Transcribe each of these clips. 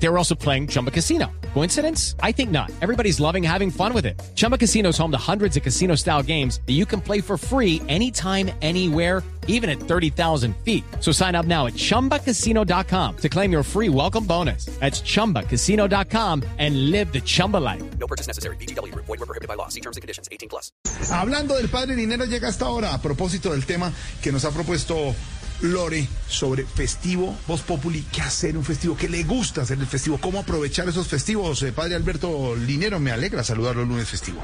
They were also playing Chumba Casino. Coincidence? I think not. Everybody's loving having fun with it. Chumba Casino is home to hundreds of casino style games that you can play for free anytime, anywhere, even at 30,000 feet. So sign up now at chumbacasino.com to claim your free welcome bonus. That's chumbacasino.com and live the Chumba life. No purchase necessary. BGW. Void were prohibited by law. See terms and conditions. 18 plus. Hablando del padre dinero llega hasta ahora a propósito del tema que nos ha propuesto Lore sobre festivo Voz Populi, qué hacer un festivo, qué le gusta hacer el festivo, cómo aprovechar esos festivos. Eh, padre Alberto Linero, me alegra saludarlo el lunes festivo.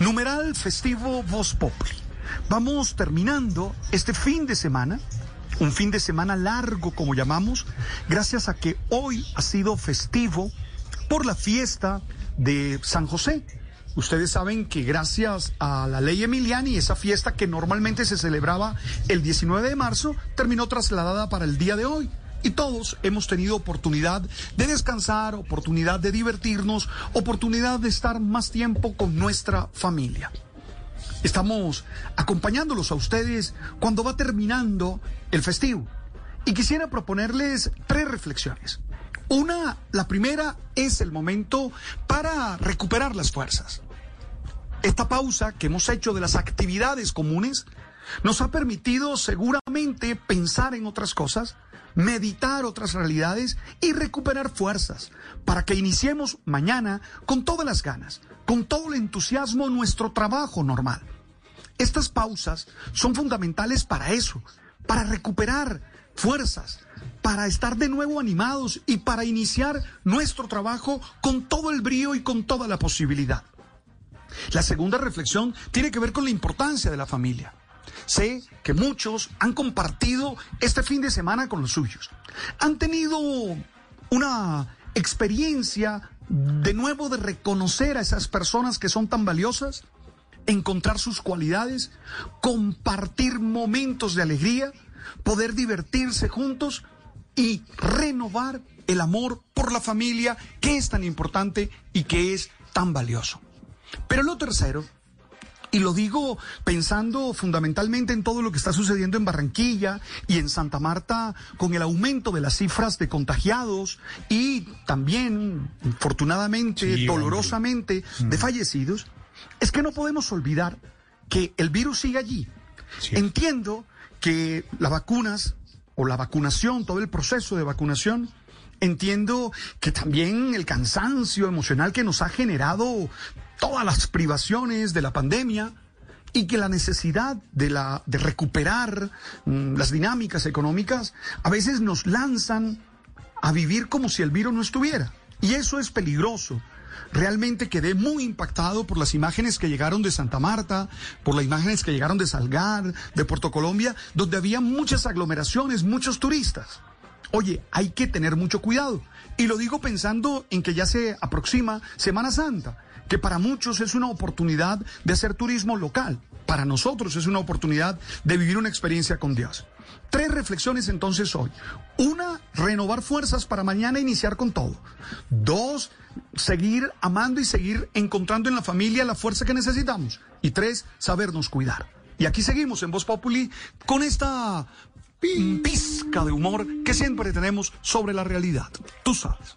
Numeral festivo Voz Populi. Vamos terminando este fin de semana, un fin de semana largo como llamamos, gracias a que hoy ha sido festivo por la fiesta de San José. Ustedes saben que gracias a la ley Emiliani, esa fiesta que normalmente se celebraba el 19 de marzo, terminó trasladada para el día de hoy. Y todos hemos tenido oportunidad de descansar, oportunidad de divertirnos, oportunidad de estar más tiempo con nuestra familia. Estamos acompañándolos a ustedes cuando va terminando el festivo. Y quisiera proponerles tres reflexiones. Una, la primera es el momento para recuperar las fuerzas. Esta pausa que hemos hecho de las actividades comunes nos ha permitido seguramente pensar en otras cosas, meditar otras realidades y recuperar fuerzas para que iniciemos mañana con todas las ganas, con todo el entusiasmo nuestro trabajo normal. Estas pausas son fundamentales para eso, para recuperar fuerzas, para estar de nuevo animados y para iniciar nuestro trabajo con todo el brío y con toda la posibilidad. La segunda reflexión tiene que ver con la importancia de la familia. Sé que muchos han compartido este fin de semana con los suyos. Han tenido una experiencia de nuevo de reconocer a esas personas que son tan valiosas, encontrar sus cualidades, compartir momentos de alegría, poder divertirse juntos y renovar el amor por la familia que es tan importante y que es tan valioso. Pero lo tercero, y lo digo pensando fundamentalmente en todo lo que está sucediendo en Barranquilla y en Santa Marta con el aumento de las cifras de contagiados y también, infortunadamente, Sí, dolorosamente, de fallecidos, es que no podemos olvidar que el virus sigue allí. Entiendo que las vacunas o la vacunación, todo el proceso de vacunación, entiendo que también el cansancio emocional que nos ha generado todas las privaciones de la pandemia y que la necesidad de, la, de recuperar mm, las dinámicas económicas a veces nos lanzan a vivir como si el virus no estuviera. Y eso es peligroso. Realmente quedé muy impactado por las imágenes que llegaron de Santa Marta, por las imágenes que llegaron de Salgar, de Puerto Colombia, donde había muchas aglomeraciones, muchos turistas. Oye, hay que tener mucho cuidado. Y lo digo pensando en que ya se aproxima Semana Santa, que para muchos es una oportunidad de hacer turismo local. Para nosotros es una oportunidad de vivir una experiencia con Dios. Tres reflexiones entonces hoy. Una, renovar fuerzas para mañana iniciar con todo. Dos, seguir amando y seguir encontrando en la familia la fuerza que necesitamos. Y tres, sabernos cuidar. Y aquí seguimos en Voz Populi con esta pi- pizca de humor que siempre tenemos sobre la realidad. Tú sabes.